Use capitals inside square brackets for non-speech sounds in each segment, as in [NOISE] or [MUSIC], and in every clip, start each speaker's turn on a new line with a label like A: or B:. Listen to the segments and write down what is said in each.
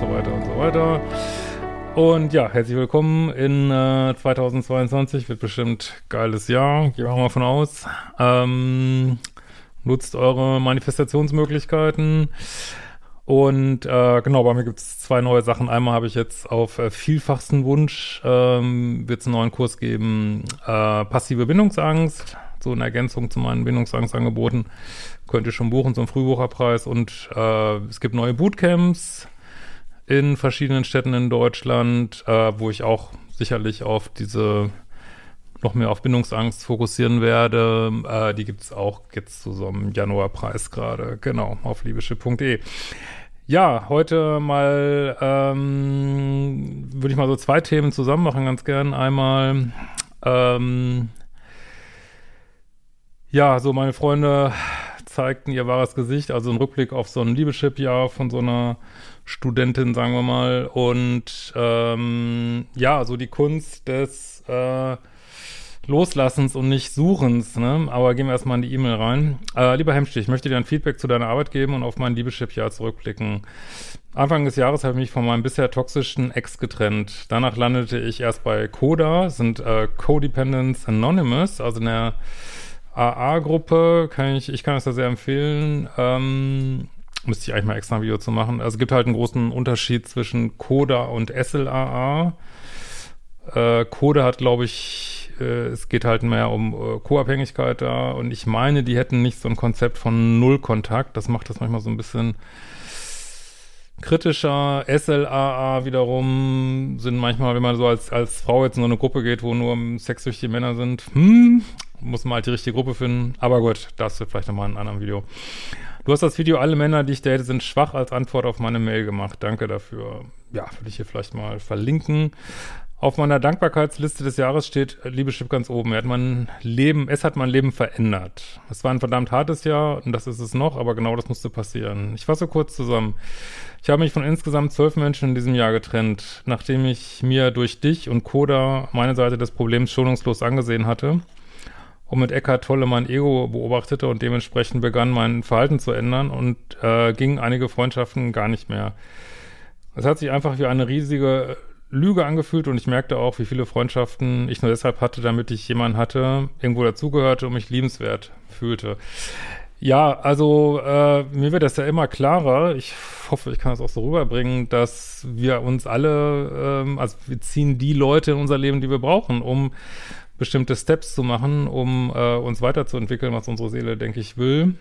A: so weiter und so weiter. Und ja, herzlich willkommen in äh, 2022, wird bestimmt geiles Jahr, gehen wir mal von aus. Ähm, nutzt eure Manifestationsmöglichkeiten. Und äh, genau, bei mir gibt es zwei neue Sachen. Einmal habe ich jetzt auf äh, vielfachsten Wunsch, ähm, wird es einen neuen Kurs geben, äh, passive Bindungsangst, so in Ergänzung zu meinen Bindungsangstangeboten. Könnt ihr schon buchen, so einen Frühbucherpreis. Und äh, es gibt neue Bootcamps in verschiedenen Städten in Deutschland, äh, wo ich auch sicherlich auf diese noch mehr auf Bindungsangst fokussieren werde. Äh, die gibt es auch jetzt zu so einem Januarpreis gerade, genau, auf liebeschiff.de. Ja, heute mal ähm, würde ich mal so zwei Themen zusammen machen, ganz gern. Einmal ähm, ja, so meine Freunde zeigten ihr wahres Gesicht, also ein Rückblick auf so ein Liebeschip-Jahr von so einer Studentin, sagen wir mal. Und ähm, ja, so die Kunst des äh, Loslassens und nicht Suchens, ne? Aber gehen wir erstmal in die E-Mail rein. Äh, lieber Hemstich, ich möchte dir ein Feedback zu deiner Arbeit geben und auf mein Liebeschip-Jahr zurückblicken. Anfang des Jahres habe ich mich von meinem bisher toxischen Ex getrennt. Danach landete ich erst bei CODA, sind äh, Codependence Anonymous, also eine AA-Gruppe. Kann ich, ich kann das da sehr empfehlen. Ähm, müsste ich eigentlich mal extra ein Video zu machen. Also es gibt halt einen großen Unterschied zwischen CODA und SLAA. Äh, CODA hat, glaube ich, äh, es geht halt mehr um äh, Co-Abhängigkeit da und ich meine, die hätten nicht so ein Konzept von Nullkontakt. Das macht das manchmal so ein bisschen kritischer. SLAA wiederum sind manchmal, wenn man so als, als Frau jetzt in so eine Gruppe geht, wo nur sexsüchtige Männer sind, hm, muss man halt die richtige Gruppe finden. Aber gut, das wird vielleicht nochmal in einem anderen Video. Du hast das Video Alle Männer, die ich date, sind schwach als Antwort auf meine Mail gemacht. Danke dafür. Ja, würde ich hier vielleicht mal verlinken. Auf meiner Dankbarkeitsliste des Jahres steht Liebeschip ganz oben. Er hat mein Leben, es hat mein Leben verändert. Es war ein verdammt hartes Jahr und das ist es noch, aber genau das musste passieren. Ich fasse kurz zusammen. Ich habe mich von insgesamt zwölf Menschen in diesem Jahr getrennt, nachdem ich mir durch dich und Koda meine Seite des Problems schonungslos angesehen hatte und mit Eckhart Tolle mein Ego beobachtete und dementsprechend begann mein Verhalten zu ändern und äh, gingen einige Freundschaften gar nicht mehr. Es hat sich einfach wie eine riesige Lüge angefühlt und ich merkte auch, wie viele Freundschaften ich nur deshalb hatte, damit ich jemanden hatte, irgendwo dazugehörte und mich liebenswert fühlte. Ja, also äh, mir wird das ja immer klarer. Ich hoffe, ich kann das auch so rüberbringen, dass wir uns alle, ähm, also wir ziehen die Leute in unser Leben, die wir brauchen, um bestimmte Steps zu machen, um äh, uns weiterzuentwickeln, was unsere Seele, denke ich, will.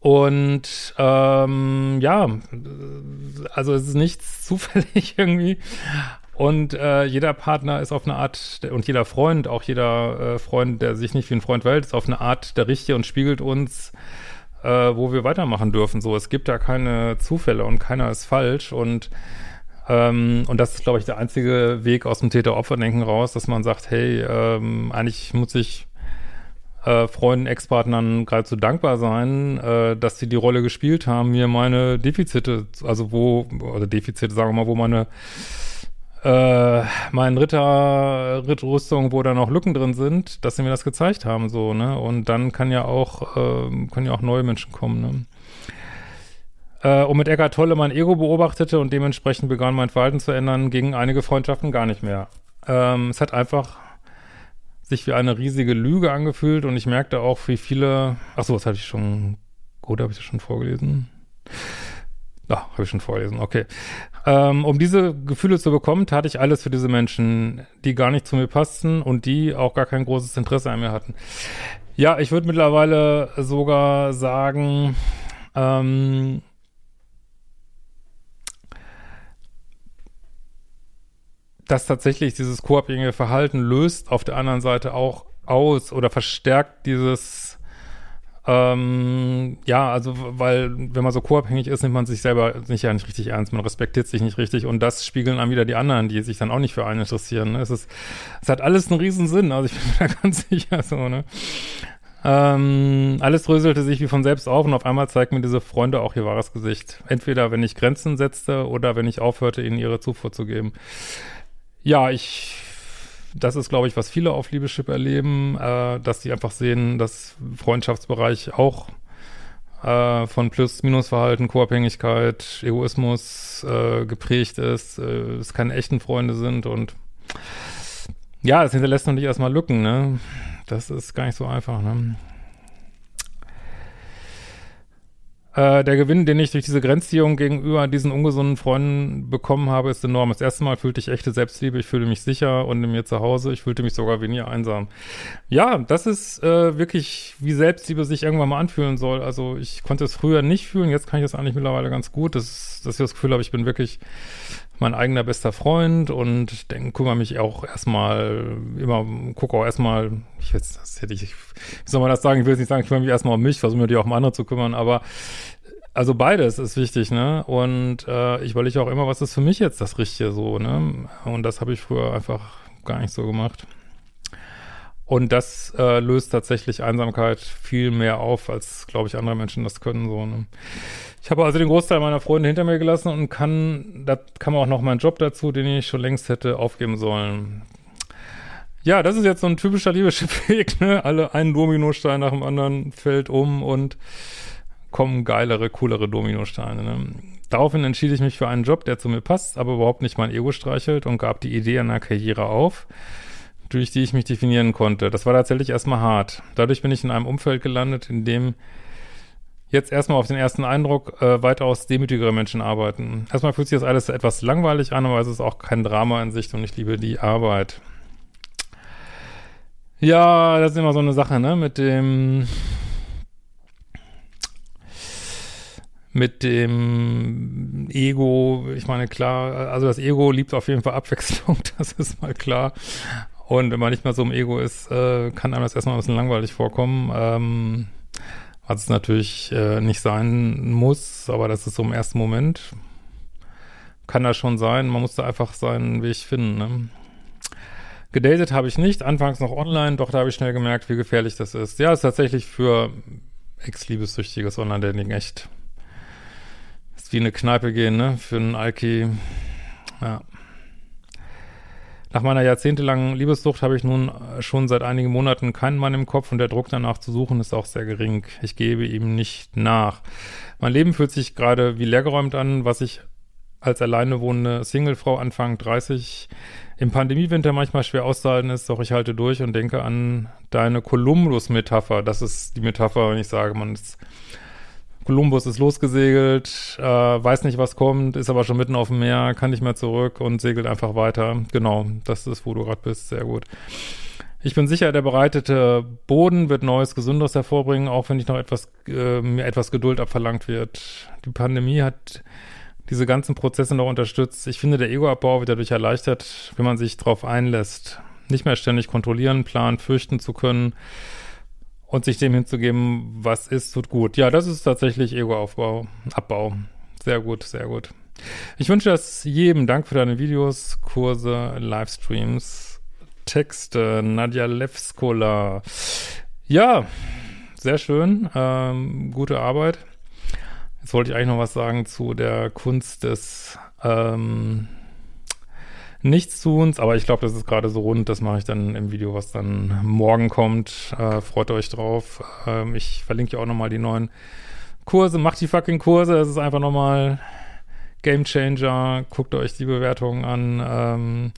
A: Und ähm, ja, also es ist nichts [LAUGHS] zufällig irgendwie. Und äh, jeder Partner ist auf eine Art, und jeder Freund, auch jeder äh, Freund, der sich nicht wie ein Freund verhält, ist auf eine Art der Richtige und spiegelt uns, äh, wo wir weitermachen dürfen. So, es gibt da keine Zufälle und keiner ist falsch. Und ähm, und das ist, glaube ich, der einzige Weg aus dem Täter-Opfer-Denken raus, dass man sagt, hey, ähm, eigentlich muss ich äh, Freunden, Ex-Partnern geradezu dankbar sein, äh, dass sie die Rolle gespielt haben, mir meine Defizite, also wo, oder Defizite, sagen wir mal, wo meine äh, mein Ritter, Rittrüstung, wo da noch Lücken drin sind, dass sie mir das gezeigt haben, so, ne? Und dann kann ja auch, äh, können ja auch neue Menschen kommen, ne? Äh, und mit Eckart Tolle mein Ego beobachtete und dementsprechend begann mein Verhalten zu ändern, gingen einige Freundschaften gar nicht mehr. Ähm, es hat einfach sich wie eine riesige Lüge angefühlt und ich merkte auch, wie viele. Ach so, was hatte ich schon. Oder habe ich das schon vorgelesen? Ja, habe ich schon vorgelesen, okay. Ähm, um diese Gefühle zu bekommen, tat ich alles für diese Menschen, die gar nicht zu mir passten und die auch gar kein großes Interesse an mir hatten. Ja, ich würde mittlerweile sogar sagen, ähm, dass tatsächlich dieses koabhängige Verhalten löst auf der anderen Seite auch aus oder verstärkt dieses ähm, ja, also weil wenn man so koabhängig ist, nimmt man sich selber nicht ja nicht richtig ernst, man respektiert sich nicht richtig und das spiegeln dann wieder die anderen, die sich dann auch nicht für einen interessieren. Ne? Es ist, es hat alles einen riesen Sinn, also ich [LAUGHS] bin mir da ganz sicher so, ne? Ähm, alles dröselte sich wie von selbst auf und auf einmal zeigten mir diese Freunde auch ihr wahres Gesicht. Entweder wenn ich Grenzen setzte oder wenn ich aufhörte, ihnen ihre Zufuhr zu geben. Ja, ich, das ist, glaube ich, was viele auf Liebeschip erleben, äh, dass sie einfach sehen, dass Freundschaftsbereich auch äh, von Plus-Minus-Verhalten, Co-Abhängigkeit, Egoismus äh, geprägt ist, äh, es keine echten Freunde sind und ja, es hinterlässt noch nicht erstmal Lücken, ne? Das ist gar nicht so einfach, ne? Äh, der Gewinn, den ich durch diese Grenzziehung gegenüber diesen ungesunden Freunden bekommen habe, ist enorm. Das erste Mal fühlte ich echte Selbstliebe, ich fühlte mich sicher und in mir zu Hause, ich fühlte mich sogar weniger einsam. Ja, das ist äh, wirklich, wie Selbstliebe sich irgendwann mal anfühlen soll. Also ich konnte es früher nicht fühlen, jetzt kann ich das eigentlich mittlerweile ganz gut, dass, dass ich das Gefühl habe, ich bin wirklich mein eigener bester Freund und denke, kümmere mich auch erstmal immer, gucke auch erstmal, ich jetzt, das hätte ich, wie soll man das sagen, ich will jetzt nicht sagen, ich kümmere mich erstmal um mich, versuche mir die auch um andere zu kümmern, aber also beides ist wichtig, ne? Und äh, ich überlege auch immer, was ist für mich jetzt das Richtige so, ne? Und das habe ich früher einfach gar nicht so gemacht. Und das äh, löst tatsächlich Einsamkeit viel mehr auf, als, glaube ich, andere Menschen das können. So, ne? Ich habe also den Großteil meiner Freunde hinter mir gelassen und kann, da kam auch noch mein Job dazu, den ich schon längst hätte aufgeben sollen. Ja, das ist jetzt so ein typischer Liebeschiff-Weg, ne? Alle einen Dominostein nach dem anderen fällt um und kommen geilere, coolere Dominosteine. Ne? Daraufhin entschied ich mich für einen Job, der zu mir passt, aber überhaupt nicht mein Ego streichelt und gab die Idee einer Karriere auf durch die ich mich definieren konnte. Das war tatsächlich erstmal hart. Dadurch bin ich in einem Umfeld gelandet, in dem jetzt erstmal auf den ersten Eindruck äh, weitaus demütigere Menschen arbeiten. Erstmal fühlt sich das alles etwas langweilig an, aber es ist auch kein Drama in Sicht und ich liebe die Arbeit. Ja, das ist immer so eine Sache, ne, mit dem mit dem Ego, ich meine, klar, also das Ego liebt auf jeden Fall Abwechslung, [LAUGHS] das ist mal klar. Und wenn man nicht mehr so im Ego ist, äh, kann einem das erstmal ein bisschen langweilig vorkommen. Ähm, was es natürlich äh, nicht sein muss, aber das ist so im ersten Moment. Kann das schon sein. Man muss da einfach seinen Weg finden. Ne? Gedatet habe ich nicht, anfangs noch online, doch da habe ich schnell gemerkt, wie gefährlich das ist. Ja, ist tatsächlich für ex-liebessüchtiges Online-Dating echt ist wie eine Kneipe gehen, ne? Für einen Alki. Ja. Nach meiner jahrzehntelangen Liebessucht habe ich nun schon seit einigen Monaten keinen Mann im Kopf und der Druck danach zu suchen ist auch sehr gering. Ich gebe ihm nicht nach. Mein Leben fühlt sich gerade wie leergeräumt an, was ich als alleine wohnende Singlefrau Anfang 30 im Pandemiewinter manchmal schwer auszuhalten ist, doch ich halte durch und denke an deine Columbus-Metapher. Das ist die Metapher, wenn ich sage, man ist Kolumbus ist losgesegelt, äh, weiß nicht, was kommt, ist aber schon mitten auf dem Meer, kann nicht mehr zurück und segelt einfach weiter. Genau, das ist, wo du gerade bist. Sehr gut. Ich bin sicher, der bereitete Boden wird Neues, Gesünderes hervorbringen, auch wenn nicht noch etwas, äh, mir etwas Geduld abverlangt wird. Die Pandemie hat diese ganzen Prozesse noch unterstützt. Ich finde, der Egoabbau wird dadurch erleichtert, wenn man sich darauf einlässt, nicht mehr ständig kontrollieren, planen, fürchten zu können und sich dem hinzugeben, was ist, tut gut. Ja, das ist tatsächlich Egoaufbau, Abbau. Sehr gut, sehr gut. Ich wünsche das jedem. Dank für deine Videos, Kurse, Livestreams, Texte, Nadja Levskola. Ja, sehr schön. Ähm, gute Arbeit. Jetzt wollte ich eigentlich noch was sagen zu der Kunst des ähm, nichts zu uns, aber ich glaube, das ist gerade so rund. Das mache ich dann im Video, was dann morgen kommt. Äh, freut euch drauf. Ähm, ich verlinke ja auch nochmal die neuen Kurse. Macht die fucking Kurse. Es ist einfach nochmal Game Changer. Guckt euch die Bewertungen an. Ähm,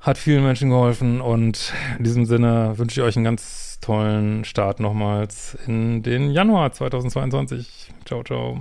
A: hat vielen Menschen geholfen und in diesem Sinne wünsche ich euch einen ganz tollen Start nochmals in den Januar 2022. Ciao, ciao.